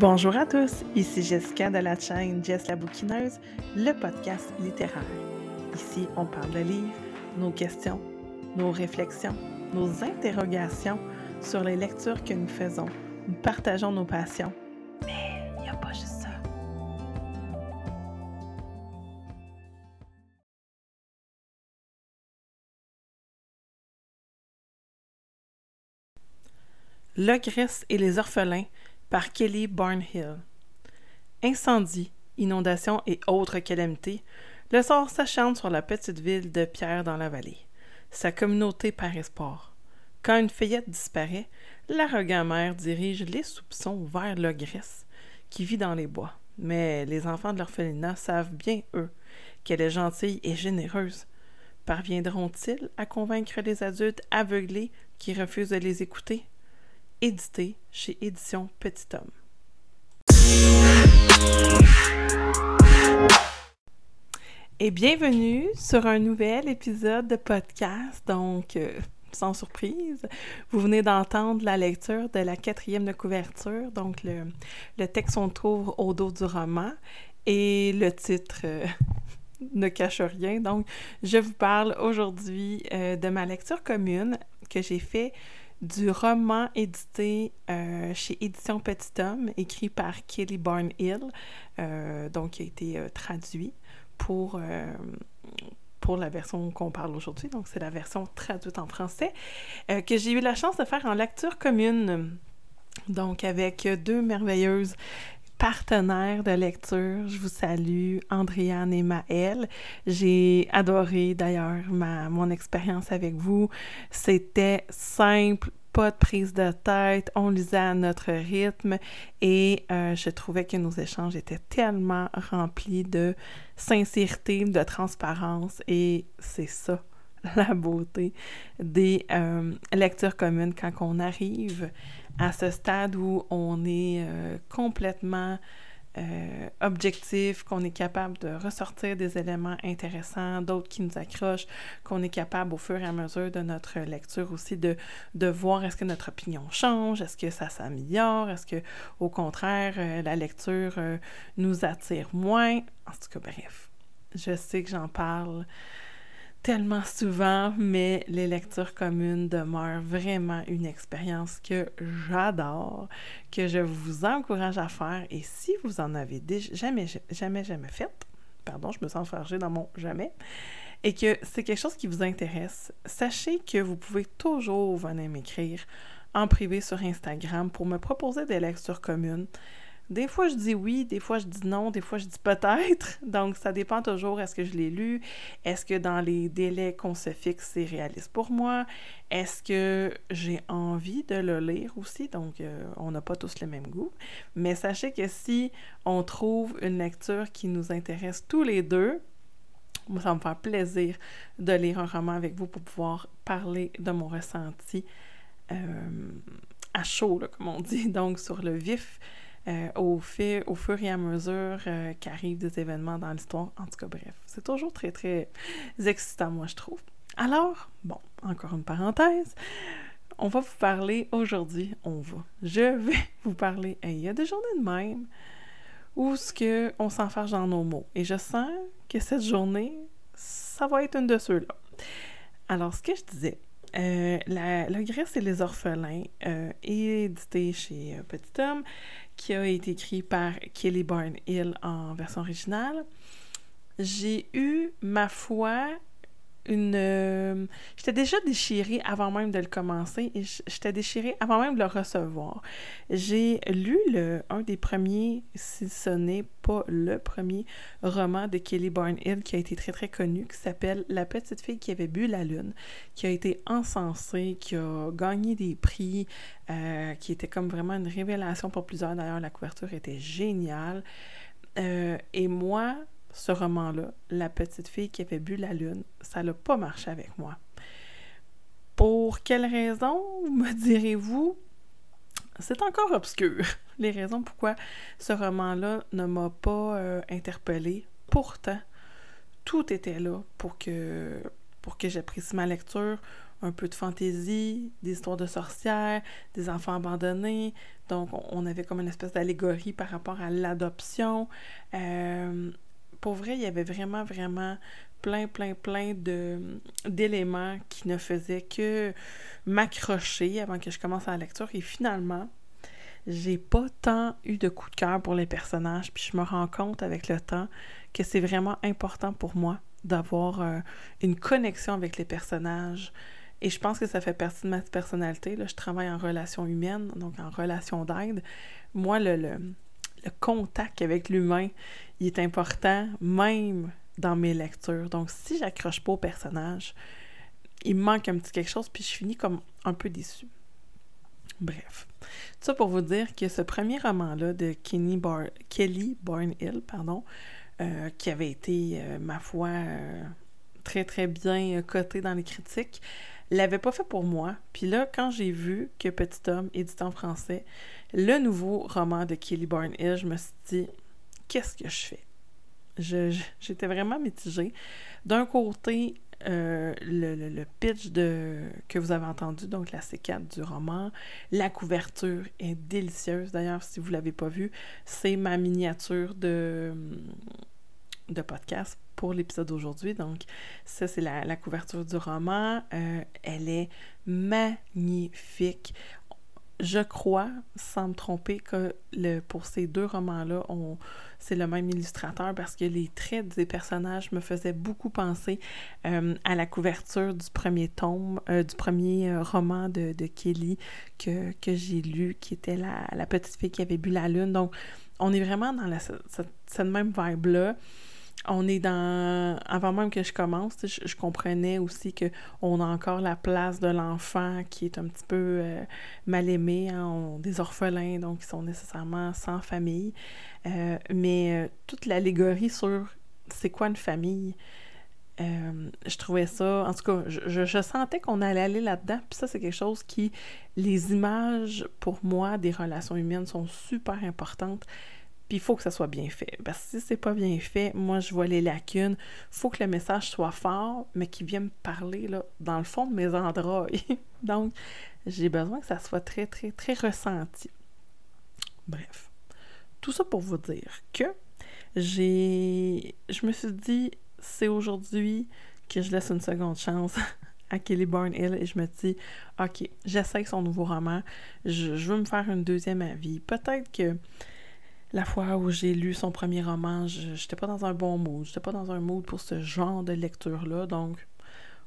Bonjour à tous, ici Jessica de la chaîne Jess la bouquineuse, le podcast littéraire. Ici, on parle de livres, nos questions, nos réflexions, nos interrogations sur les lectures que nous faisons. Nous partageons nos passions. Mais il n'y a pas juste ça. L'ogresse et les orphelins par Kelly Barnhill. Incendie, inondations et autres calamités, le sort s'acharne sur la petite ville de Pierre dans la vallée. Sa communauté perd espoir. Quand une fillette disparaît, l'arrogant maire dirige les soupçons vers l'ogresse qui vit dans les bois. Mais les enfants de l'orphelinat savent bien, eux, qu'elle est gentille et généreuse. Parviendront-ils à convaincre les adultes aveuglés qui refusent de les écouter? Édité chez Édition Petit Homme. Et bienvenue sur un nouvel épisode de podcast. Donc, euh, sans surprise, vous venez d'entendre la lecture de la quatrième de couverture. Donc, le, texte on trouve au dos du roman et le titre euh, ne cache rien. Donc, je vous parle aujourd'hui euh, de ma lecture commune que j'ai fait du roman édité euh, chez Édition Petit Homme, écrit par Kelly Barnhill, euh, donc qui a été euh, traduit pour, pour la version qu'on parle aujourd'hui. Donc, c'est la version traduite en français, que j'ai eu la chance de faire en lecture commune. Donc, avec deux merveilleuses partenaires de lecture. Je vous salue, Andréane et Maëlle. J'ai adoré d'ailleurs ma, mon expérience avec vous. C'était simple, pas de prise de tête, on lisait à notre rythme et euh, je trouvais que nos échanges étaient tellement remplis de sincérité, de transparence et c'est ça la beauté des euh, lectures communes quand on arrive à ce stade où on est euh, complètement euh, objectif, qu'on est capable de ressortir des éléments intéressants, d'autres qui nous accrochent, qu'on est capable au fur et à mesure de notre lecture aussi de, de voir est-ce que notre opinion change, est-ce que ça s'améliore, est-ce que au contraire la lecture nous attire moins. En tout cas, bref, je sais que j'en parle tellement souvent, mais les lectures communes demeurent vraiment une expérience que j'adore, que je vous encourage à faire. Et si vous en avez déjà, jamais, jamais, jamais fait, pardon, je me sens fargée dans mon jamais, et que c'est quelque chose qui vous intéresse, sachez que vous pouvez toujours venir m'écrire en privé sur Instagram pour me proposer des lectures communes. Des fois, je dis oui, des fois, je dis non, des fois, je dis peut-être. Donc, ça dépend toujours. Est-ce que je l'ai lu? Est-ce que dans les délais qu'on se fixe, c'est réaliste pour moi? Est-ce que j'ai envie de le lire aussi? Donc, euh, on n'a pas tous le même goût. Mais sachez que si on trouve une lecture qui nous intéresse tous les deux, ça me fait plaisir de lire un roman avec vous pour pouvoir parler de mon ressenti euh, à chaud, comme on dit, donc sur le vif euh, au, fur et à mesure euh, qu'arrivent des événements dans l'histoire. En tout cas, bref, c'est toujours très, très excitant, moi, je trouve. Alors, bon, encore une parenthèse. On va vous parler aujourd'hui, on va, je vais vous parler, il y a des journées de même où ce que on s'enfarge dans nos mots. Et je sens que cette journée, ça va être une de ceux-là. Alors, ce que je disais, euh, la, Grèce et les orphelins, euh, édité chez Petit Homme, qui a été écrit par Kelly Barnhill en version originale. J'ai eu, ma foi, une... Euh, j'étais déjà déchirée avant même de le commencer et j'étais déchirée avant même de le recevoir. J'ai lu le, un des premiers, si ce n'est pas le premier roman de Kelly Barnhill qui a été très très connu, qui s'appelle La petite fille qui avait bu la lune, qui a été encensé, qui a gagné des prix, euh, qui était comme vraiment une révélation pour plusieurs. D'ailleurs, la couverture était géniale. Euh, et moi, ce roman-là, La petite fille qui avait bu la lune, ça n'a pas marché avec moi. Pour quelles raisons, me direz-vous? C'est encore obscur, les raisons pourquoi ce roman-là ne m'a pas euh, interpellée. Pourtant, tout était là pour que pour que j'apprécie ma lecture, un peu de fantaisie, des histoires de sorcières, des enfants abandonnés. Donc, on avait comme une espèce d'allégorie par rapport à l'adoption. Euh, pour vrai, il y avait vraiment, vraiment plein, plein, plein d'éléments qui ne faisaient que m'accrocher avant que je commence la lecture. Et finalement, j'ai pas tant eu de coup de cœur pour les personnages, puis je me rends compte avec le temps que c'est vraiment important pour moi d'avoir euh, une connexion avec les personnages. Et je pense que ça fait partie de ma personnalité. Là. Je travaille en relation humaine, donc en relation d'aide. Moi, le, le contact avec l'humain, il est important, même dans mes lectures. Donc, si j'accroche pas au personnage, il me manque un petit quelque chose, puis je finis comme un peu déçue. Bref. Tout ça pour vous dire que ce premier roman-là de Kenny Bar Kelly Barnhill, pardon, euh, qui avait été, euh, ma foi, euh, très très bien coté dans les critiques, l'avait pas fait pour moi. Puis là, quand j'ai vu que Petit Homme, édité en français, le nouveau roman de Kelly Barnhill, je me suis dit, qu'est-ce que je fais? J'étais vraiment mitigée. D'un côté, euh, le, pitch de, que vous avez entendu, donc la C4 du roman. La couverture est délicieuse. D'ailleurs, si vous ne l'avez pas vu, c'est ma miniature de, de podcast pour l'épisode d'aujourd'hui. Donc, ça, c'est la, couverture du roman. Euh, elle est magnifique je crois, sans me tromper, que le, pour ces deux romans-là, c'est le même illustrateur parce que les traits des personnages me faisaient beaucoup penser euh, à la couverture du premier tome, euh, du premier roman de, Kelly que, j'ai lu, qui était la, petite fille qui avait bu la lune. Donc, on est vraiment dans cette même vibe-là on est dans. Avant même que je commence, je, comprenais aussi qu'on a encore la place de l'enfant qui est un petit peu euh, mal aimé, hein, des orphelins, donc ils sont nécessairement sans famille. Euh, mais euh, toute l'allégorie sur c'est quoi une famille, je trouvais ça. En tout cas, je, je sentais qu'on allait aller là-dedans. Puis ça, c'est quelque chose qui. Les images, pour moi, des relations humaines sont super importantes. Puis il faut que ça soit bien fait. Parce que si c'est pas bien fait, moi je vois les lacunes. Faut que le message soit fort, mais qu'il vienne parler là, dans le fond de mes entrailles. Donc, j'ai besoin que ça soit très, très, très ressenti. Bref. Tout ça pour vous dire que j'ai. Je me suis dit, c'est aujourd'hui que je laisse une seconde chance à Kelly Barnhill et je me dis, OK, j'essaie son nouveau roman. Je, je veux me faire une deuxième avis. Peut-être que la fois où j'ai lu son premier roman, je n'étais pas dans un bon mood. J'étais pas dans un mood pour ce genre de lecture-là. Donc,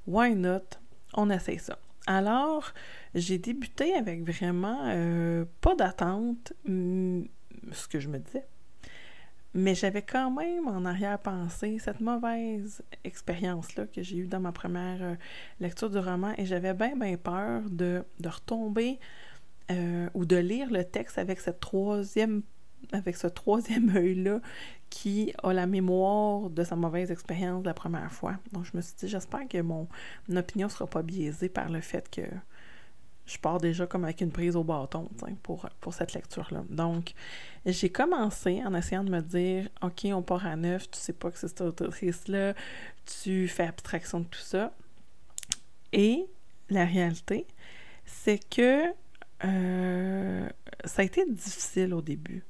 why not? On essaie ça. Alors, j'ai débuté avec vraiment euh, pas d'attente, ce que je me disais. Mais j'avais quand même en arrière-pensée cette mauvaise expérience-là que j'ai eue dans ma première euh, lecture du roman et j'avais bien, bien peur de, retomber euh, ou de lire le texte avec cette troisième avec ce troisième œil-là qui a la mémoire de sa mauvaise expérience la première fois. Donc, je me suis dit, j'espère que mon, opinion ne sera pas biaisée par le fait que je pars déjà comme avec une prise au bâton pour, pour cette lecture-là. Donc, j'ai commencé en essayant de me dire, OK, on part à neuf, tu sais pas que c'est cette autrice-là, tu fais abstraction de tout ça. Et la réalité, c'est que euh, ça a été difficile au début.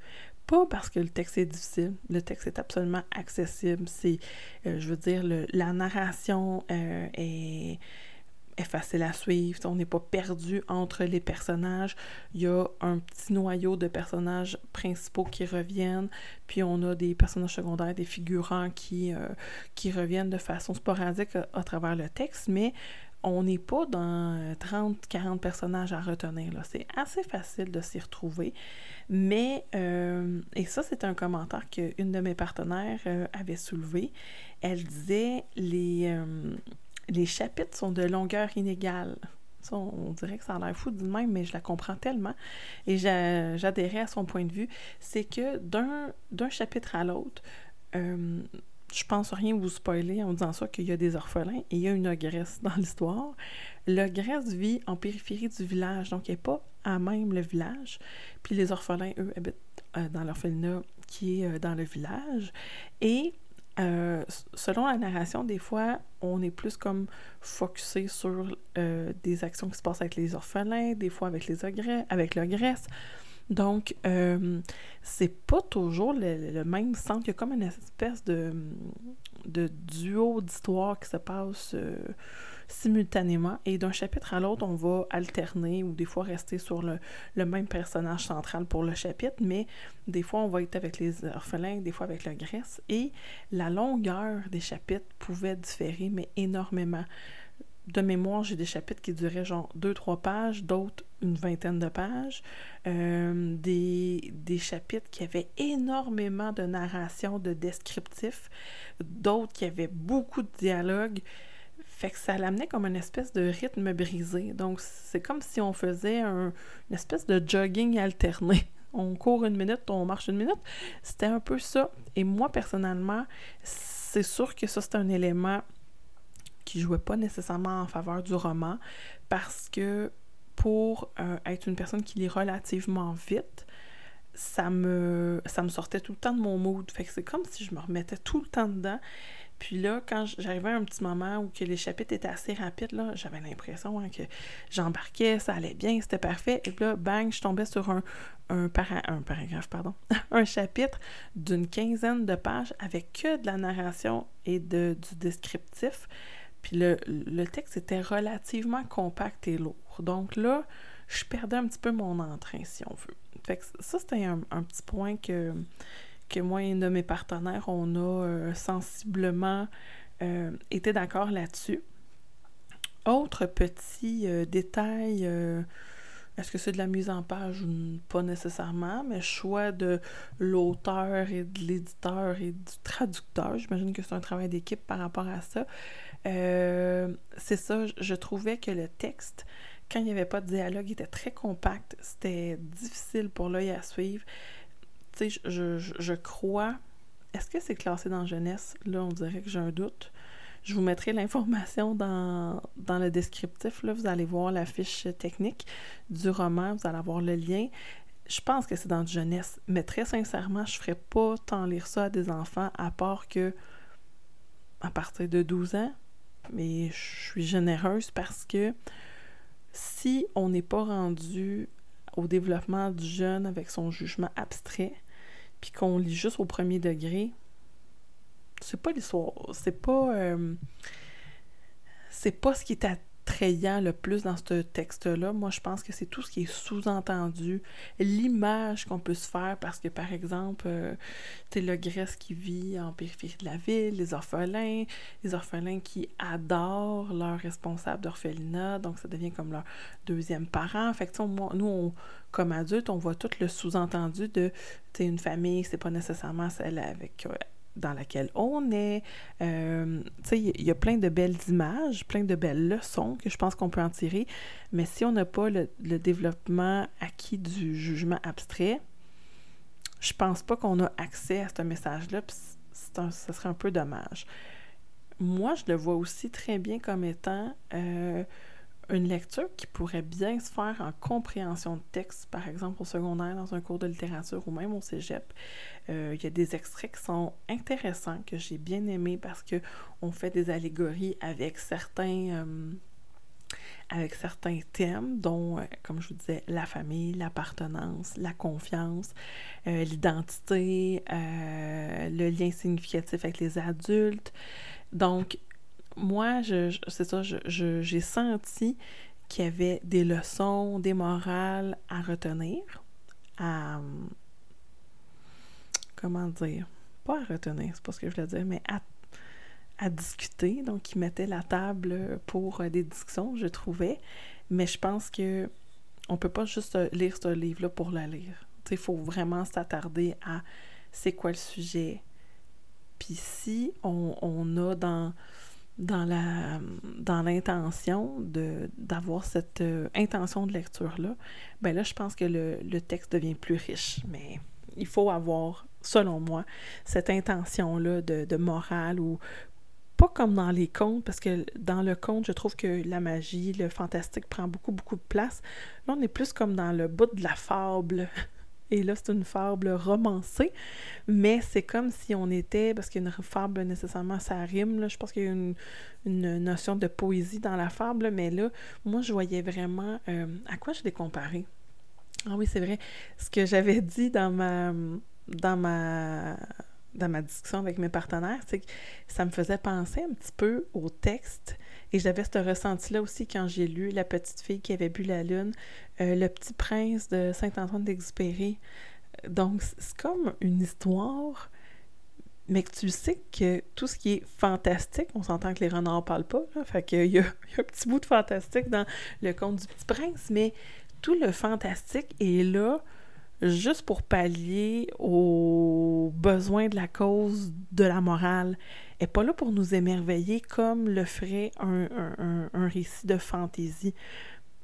Pas parce que le texte est difficile. Le texte est absolument accessible. C'est, euh, je veux dire, la narration euh, est, facile à suivre. On n'est pas perdu entre les personnages. Il y a un petit noyau de personnages principaux qui reviennent. Puis on a des personnages secondaires, des figurants qui, qui reviennent de façon sporadique à travers le texte. Mais on n'est pas dans 30-40 personnages à retenir. C'est assez facile de s'y retrouver. Mais, euh, et ça, c'est un commentaire qu'une de mes partenaires euh, avait soulevé. Elle disait les, euh, les chapitres sont de longueur inégale. Ça, on, dirait que ça a l'air fou de même, mais je la comprends tellement. Et j'adhérais à son point de vue. C'est que d'un chapitre à l'autre, je pense rien vous spoiler en disant ça qu'il y a des orphelins et il y a une ogresse dans l'histoire. L'ogresse vit en périphérie du village, donc elle n'est pas à même le village. Puis les orphelins, eux, habitent euh, dans l'orphelinat qui est euh, dans le village. Et euh, selon la narration, des fois, on est plus comme focusé sur des actions qui se passent avec les orphelins, des fois avec les avec le Grèce. Donc, euh, c'est pas toujours le, même centre. Il y a comme une espèce de, duo d'histoires qui se passe simultanément. Et d'un chapitre à l'autre, on va alterner ou des fois rester sur le, même personnage central pour le chapitre, mais des fois, on va être avec les orphelins, des fois avec la Grèce. Et la longueur des chapitres pouvait différer, mais énormément. De mémoire, j'ai des chapitres qui duraient genre deux, trois pages, d'autres une vingtaine de pages, euh, des, des, chapitres qui avaient énormément de narration, de descriptifs, d'autres qui avaient beaucoup de dialogues. Fait que ça l'amenait comme une espèce de rythme brisé. Donc, c'est comme si on faisait un, une espèce de jogging alterné. On court une minute, on marche une minute. C'était un peu ça. Et moi, personnellement, c'est sûr que ça, c'est un élément qui jouait pas nécessairement en faveur du roman parce que pour euh, être une personne qui lit relativement vite, ça me, ça me sortait tout le temps de mon mood. Fait que c'est comme si je me remettais tout le temps dedans. Puis là, quand j'arrivais à un petit moment où que les chapitres étaient assez rapides, là, j'avais l'impression hein, que j'embarquais, ça allait bien, c'était parfait. Et puis là, bang, je tombais sur un, un, un paragraphe, pardon, un chapitre d'une quinzaine de pages avec que de la narration et de, du descriptif. Puis le, le texte était relativement compact et lourd. Donc là, je perdais un petit peu mon entrain, si on veut. Fait que ça, c'était un, petit point que que moi et un de mes partenaires, on a euh, sensiblement euh, été d'accord là-dessus. Autre petit euh, détail, est-ce que c'est de la mise en page? Pas nécessairement, mais choix de l'auteur et de l'éditeur et du traducteur. J'imagine que c'est un travail d'équipe par rapport à ça. c'est ça, je trouvais que le texte, quand il n'y avait pas de dialogue, était très compact. C'était difficile pour l'œil à suivre tu sais, je, je, crois. Est-ce que c'est classé dans jeunesse? Là, on dirait que j'ai un doute. Je vous mettrai l'information dans, dans, le descriptif. Là, vous allez voir la fiche technique du roman, vous allez avoir le lien. Je pense que c'est dans jeunesse, mais très sincèrement, je ne ferais pas tant lire ça à des enfants, à part que à partir de 12 ans. Mais je suis généreuse parce que si on n'est pas rendu au développement du jeune avec son jugement abstrait, puis qu'on lit juste au premier degré, c'est pas l'histoire. C'est pas. Euh, c'est pas ce qui est attrayant le plus dans ce texte-là. Moi, je pense que c'est tout ce qui est sous-entendu, l'image qu'on peut se faire, parce que, par exemple, euh, tu le Grèce qui vit en périphérie de la ville, les orphelins, les orphelins qui adorent leur responsable d'orphelinat, donc ça devient comme leur deuxième parent. Fait que, nous, on, comme adultes, on voit tout le sous-entendu de, tu une famille, c'est pas nécessairement celle avec euh, dans laquelle on est. Euh, tu sais, il y a plein de belles images, plein de belles leçons que je pense qu'on peut en tirer, mais si on n'a pas le, développement acquis du jugement abstrait, je pense pas qu'on a accès à ce message-là, puis ce serait un peu dommage. Moi, je le vois aussi très bien comme étant euh, une lecture qui pourrait bien se faire en compréhension de texte, par exemple au secondaire, dans un cours de littérature ou même au cégep. Euh, il y a des extraits qui sont intéressants, que j'ai bien aimés parce qu'on fait des allégories avec certains, euh, avec certains thèmes, dont, euh, comme je vous disais, la famille, l'appartenance, la confiance, l'identité, le lien significatif avec les adultes. Donc, moi, je, c'est ça, j'ai senti qu'il y avait des leçons, des morales à retenir, à. Comment dire? Pas à retenir, c'est pas ce que je voulais dire, mais à, à discuter. Donc, ils mettaient la table pour euh, des discussions, je trouvais. Mais je pense que on peut pas juste lire ce livre-là pour la lire. Il faut vraiment s'attarder à c'est quoi le sujet. Puis si on, on a dans dans la dans l'intention de d'avoir cette euh, intention de lecture là ben là je pense que le, le, texte devient plus riche. Mais il faut avoir selon moi cette intention là de, de morale ou pas comme dans les contes parce que dans le conte je trouve que la magie le fantastique prend beaucoup beaucoup de place. Là on est plus comme dans le bout de la fable Et là, c'est une fable romancée, mais c'est comme si on était, parce qu'une fable, nécessairement, ça rime, je pense qu'il y a une, une, notion de poésie dans la fable, mais là, moi, je voyais vraiment... Euh, à quoi je l'ai comparé? Ah oui, c'est vrai. Ce que j'avais dit dans ma... dans ma dans ma discussion avec mes partenaires, c'est que ça me faisait penser un petit peu au texte. Et j'avais ce ressenti-là aussi quand j'ai lu La petite fille qui avait bu la lune, euh, Le petit prince de Saint-Antoine d'Exupéry. Donc, c'est comme une histoire, mais tu sais que tout ce qui est fantastique, on s'entend que les renards parlent pas, là, fait qu'il y, a un petit bout de fantastique dans le conte du petit prince, mais tout le fantastique est là juste pour pallier aux besoins de la cause de la morale, est pas là pour nous émerveiller comme le ferait un, récit de fantaisie.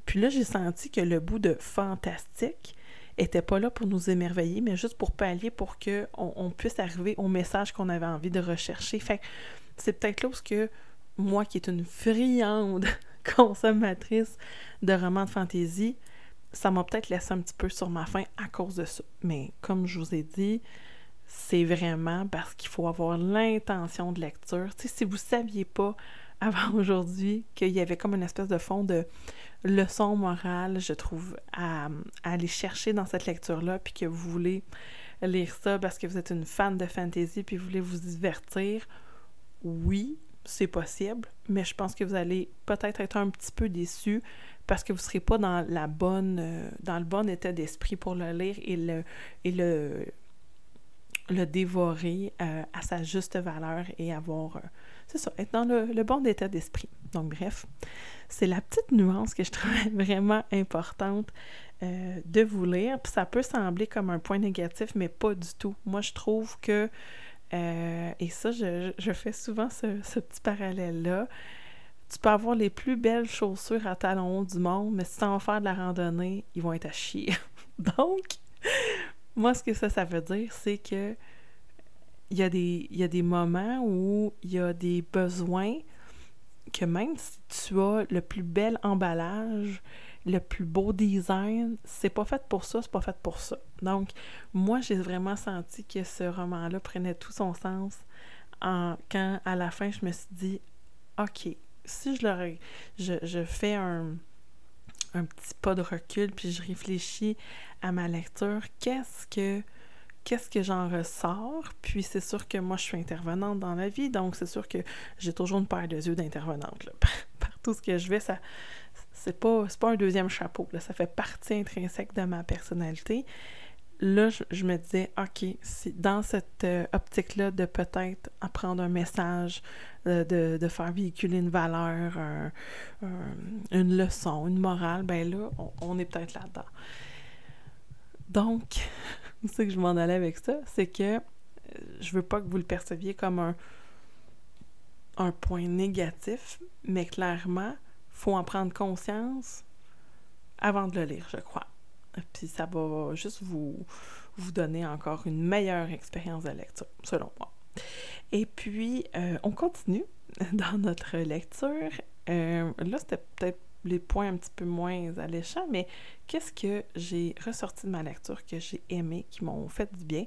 Puis là, j'ai senti que le bout de fantastique était pas là pour nous émerveiller, mais juste pour pallier pour qu'on on puisse arriver au message qu'on avait envie de rechercher. Fait c'est peut-être là où que moi, qui est une friande consommatrice de romans de fantaisie, ça m'a peut-être laissé un petit peu sur ma faim à cause de ça. Mais comme je vous ai dit, c'est vraiment parce qu'il faut avoir l'intention de lecture. Si vous ne saviez pas avant aujourd'hui qu'il y avait comme une espèce de fond de leçon morale, je trouve, à, aller chercher dans cette lecture-là, puis que vous voulez lire ça parce que vous êtes une fan de fantasy, puis vous voulez vous divertir, oui, c'est possible, mais je pense que vous allez peut-être être un petit peu déçu parce que vous ne serez pas dans la bonne euh, dans le bon état d'esprit pour le lire et le le dévorer euh, à sa juste valeur et avoir euh, c'est ça, être dans le, bon état d'esprit. Donc bref, c'est la petite nuance que je trouvais vraiment importante de vous lire. Puis ça peut sembler comme un point négatif, mais pas du tout. Moi, je trouve que, et ça, je, fais souvent ce, petit parallèle-là, tu peux avoir les plus belles chaussures à talons hauts du monde, mais si faire de la randonnée, ils vont être à chier. Donc, moi, ce que ça, ça veut dire, c'est que il y, a des, y a des moments où il y a des besoins que même si tu as le plus bel emballage, le plus beau design, c'est pas fait pour ça, c'est pas fait pour ça. Donc, moi, j'ai vraiment senti que ce roman-là prenait tout son sens en, quand, à la fin, je me suis dit, OK, si je, leur, je, je fais un, un petit pas de recul, puis je réfléchis à ma lecture, qu'est-ce que qu'est-ce que j'en ressors? Puis c'est sûr que moi, je suis intervenante dans la vie, donc c'est sûr que j'ai toujours une paire de yeux d'intervenante. Par, par, tout ce que je vais, ça c'est pas, pas un deuxième chapeau. Là, ça fait partie intrinsèque de ma personnalité là, je, me disais, OK, dans cette euh, optique-là de peut-être apprendre un message, euh, de, faire véhiculer une valeur, une leçon, une morale, ben là, on, est peut-être là-dedans. Donc, ce que je m'en allais avec ça, c'est que euh, je veux pas que vous le perceviez comme un, un point négatif, mais clairement, faut en prendre conscience avant de le lire, je crois. Puis ça va juste vous, vous donner encore une meilleure expérience de lecture, selon moi. Et puis, euh, on continue dans notre lecture. Euh, là, c'était peut-être les points un petit peu moins alléchants, mais qu'est-ce que j'ai ressorti de ma lecture que j'ai aimé, qui m'ont fait du bien,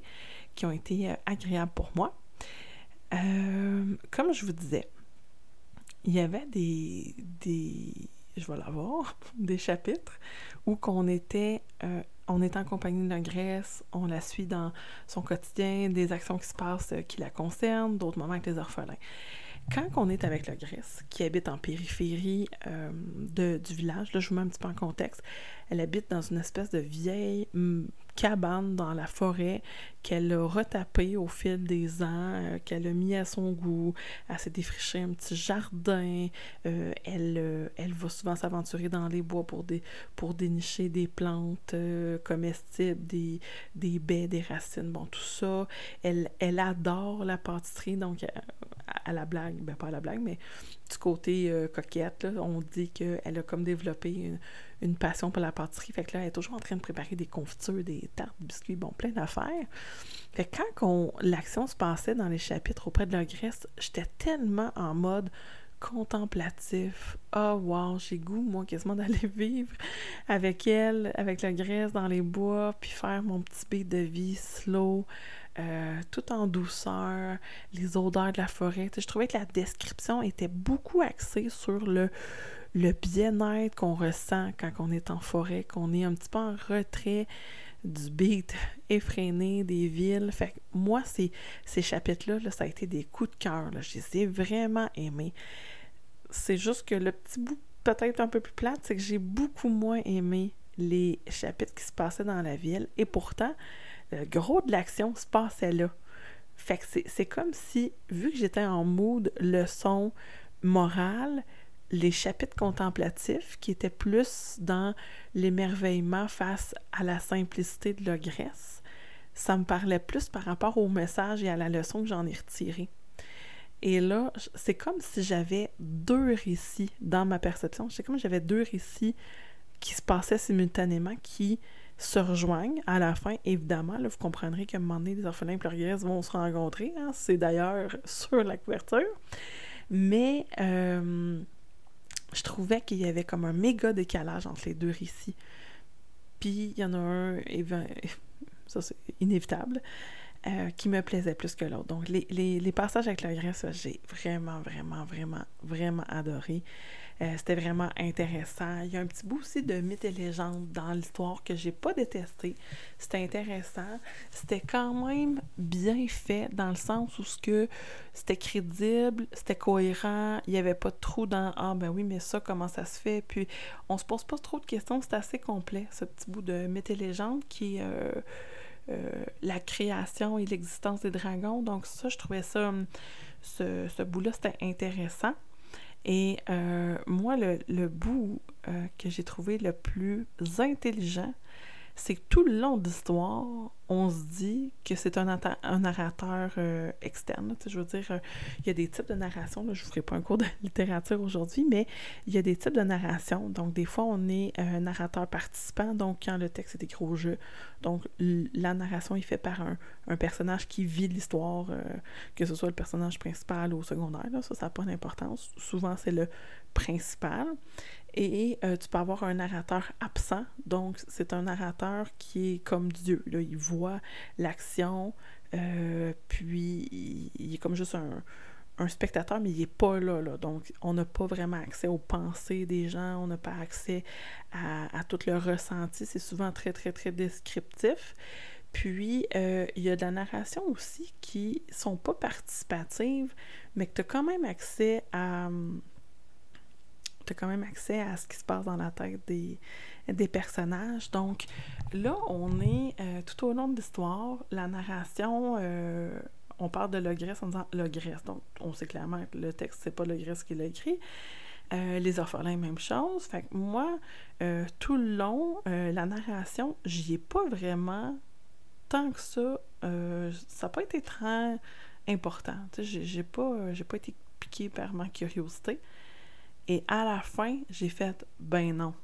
qui ont été euh, agréables pour moi? comme je vous disais, il y avait des, des je vais l'avoir, des chapitres où qu'on était, euh, on en compagnie de Grèce, on la suit dans son quotidien, des actions qui se passent euh, qui la concernent, d'autres moments avec les orphelins. Quand on est avec la Grèce, qui habite en périphérie euh, du village, là je vous mets un petit peu en contexte, elle habite dans une espèce de vieille cabane dans la forêt qu'elle a retapée au fil des ans, euh, qu'elle a mis à son goût. Elle s'est défrichée un petit jardin. Euh, elle, euh, elle va souvent s'aventurer dans les bois pour, des, pour dénicher des plantes comestibles, des, des baies, des racines, bon, tout ça. Elle, elle adore la pâtisserie, donc à, la blague, ben pas à la blague, mais côté coquette, on dit qu'elle a comme développé une passion pour la pâtisserie. Fait que là, elle est toujours en train de préparer des confitures, des tartes, biscuits, bon, plein d'affaires. Fait que quand l'action se passait dans les chapitres auprès de la Grèce, j'étais tellement en mode contemplatif. Oh wow, j'ai goût, moi, quasiment d'aller vivre avec elle, avec la graisse dans les bois, puis faire mon petit beat de vie slow, euh, tout en douceur, les odeurs de la forêt. je trouvais que la description était beaucoup axée sur le, le bien-être qu'on ressent quand on est en forêt, qu'on est un petit peu en retrait du beat effréné des villes. Fait que moi, ces, ces chapitres-là, ça a été des coups de cœur. Je les ai vraiment aimés. C'est juste que le petit bout peut-être un peu plus plate, c'est que j'ai beaucoup moins aimé les chapitres qui se passaient dans la ville. Et pourtant, le gros de l'action se passait là. Fait que c'est comme si, vu que j'étais en mood leçon morale, les chapitres contemplatifs qui étaient plus dans l'émerveillement face à la simplicité de l'ogresse, ça me parlait plus par rapport au message et à la leçon que j'en ai retirée. Et là, c'est comme si j'avais deux récits dans ma perception. C'est comme si j'avais deux récits qui se passaient simultanément, qui se rejoignent à la fin. Évidemment, là, vous comprendrez qu'à un moment donné, les orphelins et vont se rencontrer. Hein. C'est d'ailleurs sur la couverture. Mais euh, je trouvais qu'il y avait comme un méga décalage entre les deux récits. Puis il y en a un, ça c'est inévitable, euh, qui me plaisait plus que l'autre. Donc les, les, passages avec la Grèce, j'ai vraiment, vraiment, vraiment, vraiment adoré. Euh, c'était vraiment intéressant. Il y a un petit bout aussi de mythes et légendes dans l'histoire que j'ai pas détesté. C'était intéressant. C'était quand même bien fait dans le sens où ce que c'était crédible, c'était cohérent, il n'y avait pas de trou dans Ah ben oui, mais ça, comment ça se fait? Puis on se pose pas trop de questions, c'est assez complet, ce petit bout de mythes et légendes qui euh, la création et l'existence des dragons. Donc ça, je trouvais ça, ce, ce bout-là, c'était intéressant. Et euh, moi, le, le bout euh, que j'ai trouvé le plus intelligent, c'est que tout le long de l'histoire, on se dit que c'est un, narrateur euh, externe. je veux dire, euh, il y a des types de narration. je ne vous ferai pas un cours de littérature aujourd'hui, mais il y a des types de narration. Donc, des fois, on est un narrateur participant. Donc, quand le texte est écrit au jeu, donc la narration est faite par un, personnage qui vit l'histoire, euh, que ce soit le personnage principal ou secondaire. ça, ça n'a pas d'importance. Souvent, c'est le principal. Et euh, tu peux avoir un narrateur absent, donc c'est un narrateur qui est comme Dieu. Là, il voit l'action, euh, puis il, est comme juste un, spectateur, mais il n'est pas là, là. Donc, on n'a pas vraiment accès aux pensées des gens, on n'a pas accès à, à, tout le ressenti. C'est souvent très, très, très descriptif. Puis, euh, il y a de la narration aussi qui sont pas participatives, mais que tu as quand même accès à tu as quand même accès à ce qui se passe dans la tête des, des personnages. Donc là, on est euh, tout au long de l'histoire, la narration, euh, on parle de Logresse en disant Logresse. Donc on sait clairement que le texte, c'est pas Logresse qui l'a écrit. Euh, les orphelins, même chose. Fait que moi, tout le long, la narration, j'y ai pas vraiment tant que ça. ça n'a pas été très important. J'ai pas, pas été piquée par ma curiosité. Et à la fin, j'ai fait ben non.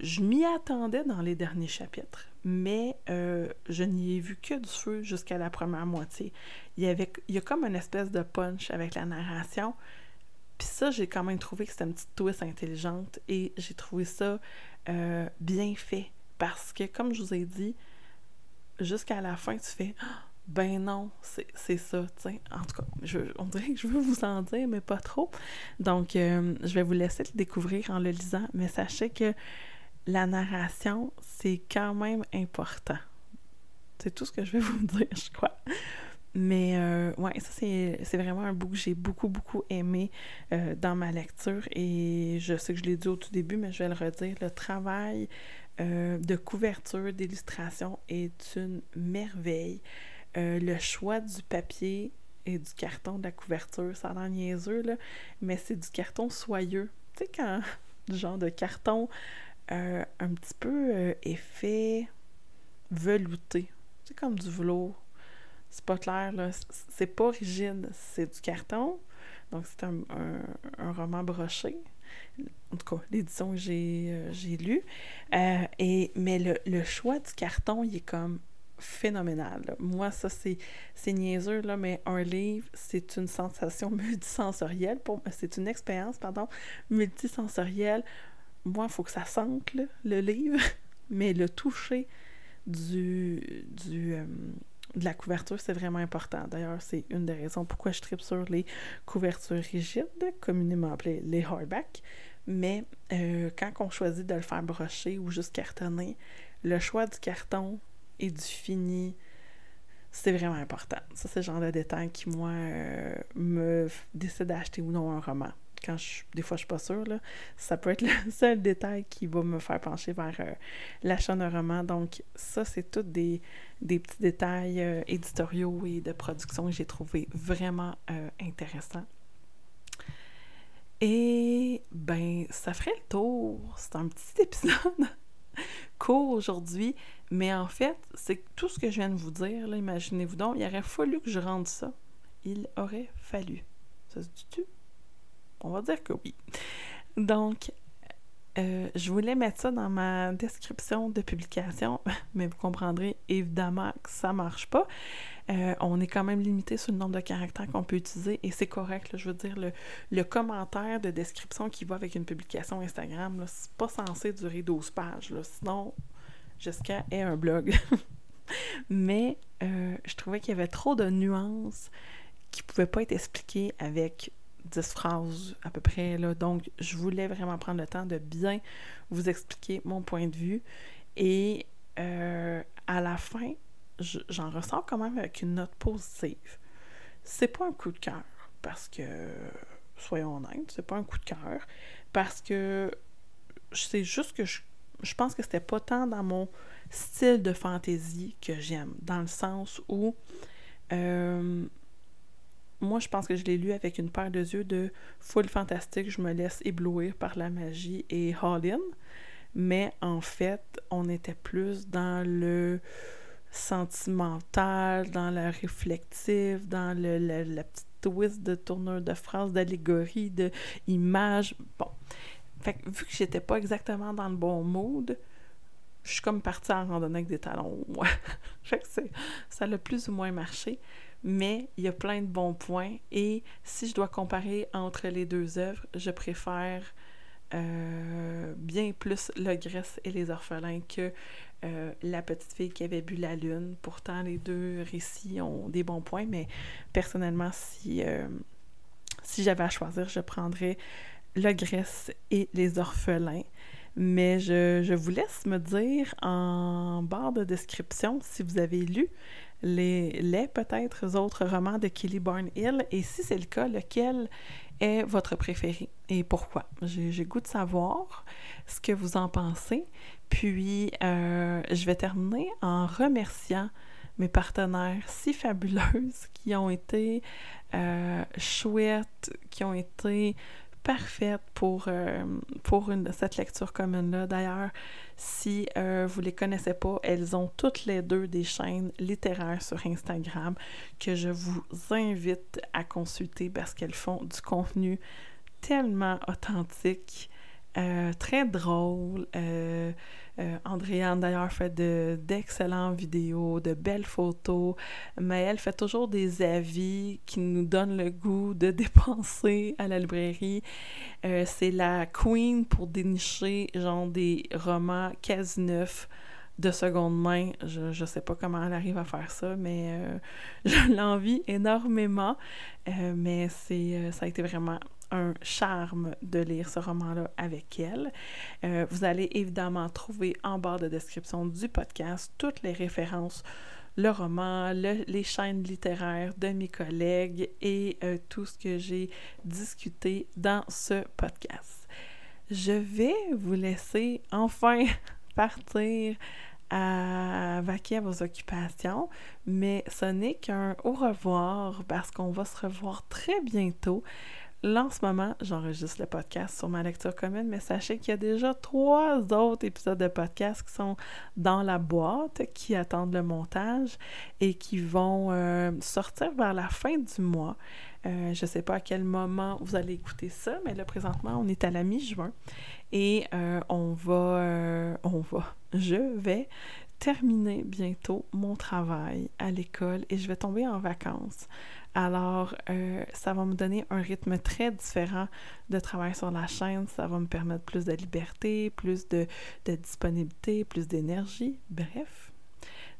Je m'y attendais dans les derniers chapitres, mais euh, je n'y ai vu que du feu jusqu'à la première moitié. Il y, avait, il y a comme une espèce de punch avec la narration. Puis ça, j'ai quand même trouvé que c'était une petite twist intelligente et j'ai trouvé ça euh, bien fait. Parce que, comme je vous ai dit, jusqu'à la fin, tu fais ben non, c'est ça, tu En tout cas, je, on dirait que je veux vous en dire, mais pas trop. Donc, euh, je vais vous laisser le découvrir en le lisant, mais sachez que la narration, c'est quand même important. C'est tout ce que je vais vous dire, je crois. Mais euh, ouais, ça c'est vraiment un bout que j'ai beaucoup, beaucoup aimé euh, dans ma lecture. Et je sais que je l'ai dit au tout début, mais je vais le redire. Le travail de couverture, d'illustration est une merveille. Euh, le choix du papier et du carton de la couverture, ça a l'air niaiseux, là, mais c'est du carton soyeux. Tu sais, quand du genre de carton euh, un petit peu euh, effet velouté. C'est comme du velours. C'est pas clair, là. C'est pas rigide. C'est du carton. Donc, c'est un, roman broché. En tout cas, l'édition que j'ai, j'ai lue. mais le, le choix du carton, il est comme phénoménal. Moi, ça, c'est, niaiseux, mais un livre, c'est une sensation multisensorielle. Pour, c'est une expérience, pardon, multisensorielle. Moi, il faut que ça sente, le livre, mais le toucher du, euh, de la couverture, c'est vraiment important. D'ailleurs, c'est une des raisons pourquoi je tripe sur les couvertures rigides, communément appelées les hardback. Mais euh, quand on choisit de le faire brocher ou juste cartonner, le choix du carton et du fini, c'est vraiment important. Ça, c'est le genre de détail qui, moi, euh, me décide d'acheter ou non un roman. Quand des fois, je suis pas sûre, là, ça peut être le seul détail qui va me faire pencher vers euh, l'achat d'un roman. Donc, ça, c'est tous des, des, petits détails euh, éditoriaux et de production que j'ai trouvé vraiment intéressants. Et, ben, ça ferait le tour. C'est un petit épisode court aujourd'hui, mais en fait, c'est tout ce que je viens de vous dire, imaginez-vous donc, il aurait fallu que je rende ça. Il aurait fallu. Ça se dit-tu? On va dire que oui. Donc, euh, je voulais mettre ça dans ma description de publication, mais vous comprendrez évidemment que ça marche pas. Euh, on est quand même limité sur le nombre de caractères qu'on peut utiliser et c'est correct. je veux dire, le, commentaire de description qui va avec une publication Instagram, c'est pas censé durer 12 pages. sinon, Jessica est un blog. mais euh, je trouvais qu'il y avait trop de nuances qui pouvaient pas être expliquées avec 10 phrases à peu près. Donc, je voulais vraiment prendre le temps de bien vous expliquer mon point de vue. Et euh, à la fin, j'en ressors quand même avec une note positive. C'est pas un coup de cœur, parce que, soyons honnêtes, c'est pas un coup de cœur, parce que c'est juste que je, pense que c'était pas tant dans mon style de fantaisie que j'aime, dans le sens où euh, moi, je pense que je l'ai lu avec une paire de yeux de full fantastique. Je me laisse éblouir par la magie et All Mais en fait, on était plus dans le sentimental, dans le réflectif, dans le, la petite twist de tourneur de phrases, d'allégorie, d'image. Bon. Fait que vu que j'étais pas exactement dans le bon mood, je suis comme partie en randonnée avec des talons. Fait que ça a plus ou moins marché. Mais il y a plein de bons points. Et si je dois comparer entre les deux œuvres, je préfère euh, bien plus Le Grèce et les orphelins que euh, La petite fille qui avait bu la lune. Pourtant, les deux récits ont des bons points, mais personnellement, si, euh, j'avais à choisir, je prendrais Le Grèce et les orphelins. Mais je, vous laisse me dire en barre de description si vous avez lu les, les peut-être autres romans de Kelly Barnhill et si c'est le cas, lequel est votre préféré et pourquoi. J'ai goût de savoir ce que vous en pensez. Puis, euh, je vais terminer en remerciant mes partenaires si fabuleuses qui ont été euh, chouettes, qui ont été parfaites pour, euh, cette lecture commune-là. D'ailleurs, si vous ne les connaissez pas, elles ont toutes les deux des chaînes littéraires sur Instagram que je vous invite à consulter parce qu'elles font du contenu tellement authentique, euh, très drôle. Euh, Andréane, d'ailleurs, fait d'excellentes vidéos, de belles photos, mais elle fait toujours des avis qui nous donnent le goût de dépenser à la librairie. Euh, c'est la queen pour dénicher, genre, des romans quasi neufs de seconde main. Je ne sais pas comment elle arrive à faire ça, mais euh, je l'envie énormément. mais ça a été vraiment un charme de lire ce roman-là avec elle. Euh, vous allez évidemment trouver en barre de description du podcast toutes les références, le roman, les chaînes littéraires de mes collègues et euh, tout ce que j'ai discuté dans ce podcast. Je vais vous laisser enfin partir à vaquer à vos occupations, mais ce n'est qu'un au revoir parce qu'on va se revoir très bientôt. Là, en ce moment, j'enregistre le podcast sur ma lecture commune, mais sachez qu'il y a déjà trois autres épisodes de podcast qui sont dans la boîte, qui attendent le montage et qui vont euh, sortir vers la fin du mois. Euh, je ne sais pas à quel moment vous allez écouter ça, mais là, présentement, on est à la mi-juin et euh, on va, on va, je vais terminer bientôt mon travail à l'école et je vais tomber en vacances. Alors, euh, ça va me donner un rythme très différent de travail sur la chaîne. Ça va me permettre plus de liberté, plus de, disponibilité, plus d'énergie. Bref,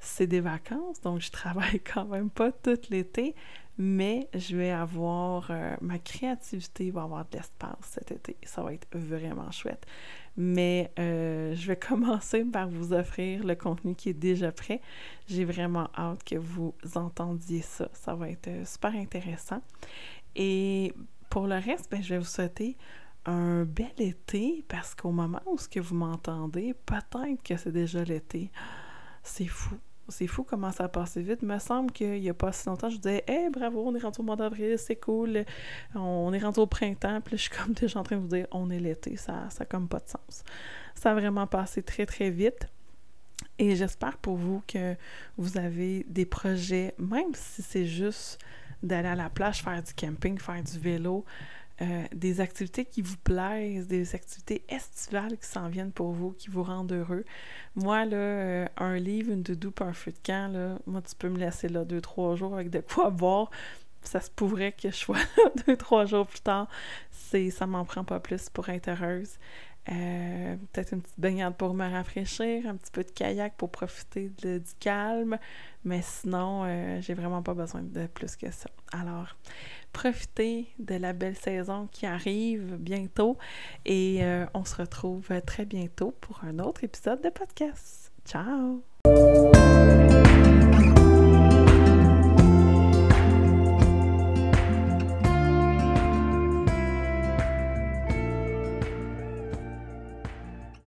c'est des vacances, donc je travaille quand même pas tout l'été, mais je vais avoir euh, ma créativité va avoir de l'espace cet été. Ça va être vraiment chouette. Mais euh, je vais commencer par vous offrir le contenu qui est déjà prêt. J'ai vraiment hâte que vous entendiez ça. Ça va être euh, super intéressant. Et pour le reste, ben, je vais vous souhaiter un bel été parce qu'au moment où ce que vous m'entendez, peut-être que c'est déjà l'été. C'est fou. C'est fou comment ça a passé vite. Il me semble qu'il n'y a pas si longtemps, je disais Hey, bravo, on est rendu au mois d'avril, c'est cool. On est rendu au printemps. Puis là, je suis comme déjà en train de vous dire On est l'été. Ça n'a comme pas de sens. Ça a vraiment passé très, très vite. Et j'espère pour vous que vous avez des projets, même si c'est juste d'aller à la plage, faire du camping, faire du vélo, euh, des activités qui vous plaisent, des activités estivales qui s'en viennent pour vous, qui vous rendent heureux. Moi, là, euh, un livre, une doudou, un feu de camp, là, moi, tu peux me laisser là deux, trois jours avec de quoi boire. Ça se pourrait que je sois là deux, trois jours plus tard. Ça m'en prend pas plus pour être heureuse. Euh, peut-être une petite baignade pour me rafraîchir, un petit peu de kayak pour profiter du calme, mais sinon, j'ai vraiment pas besoin de plus que ça. Alors, profitez de la belle saison qui arrive bientôt et euh, on se retrouve très bientôt pour un autre épisode de podcast. Ciao!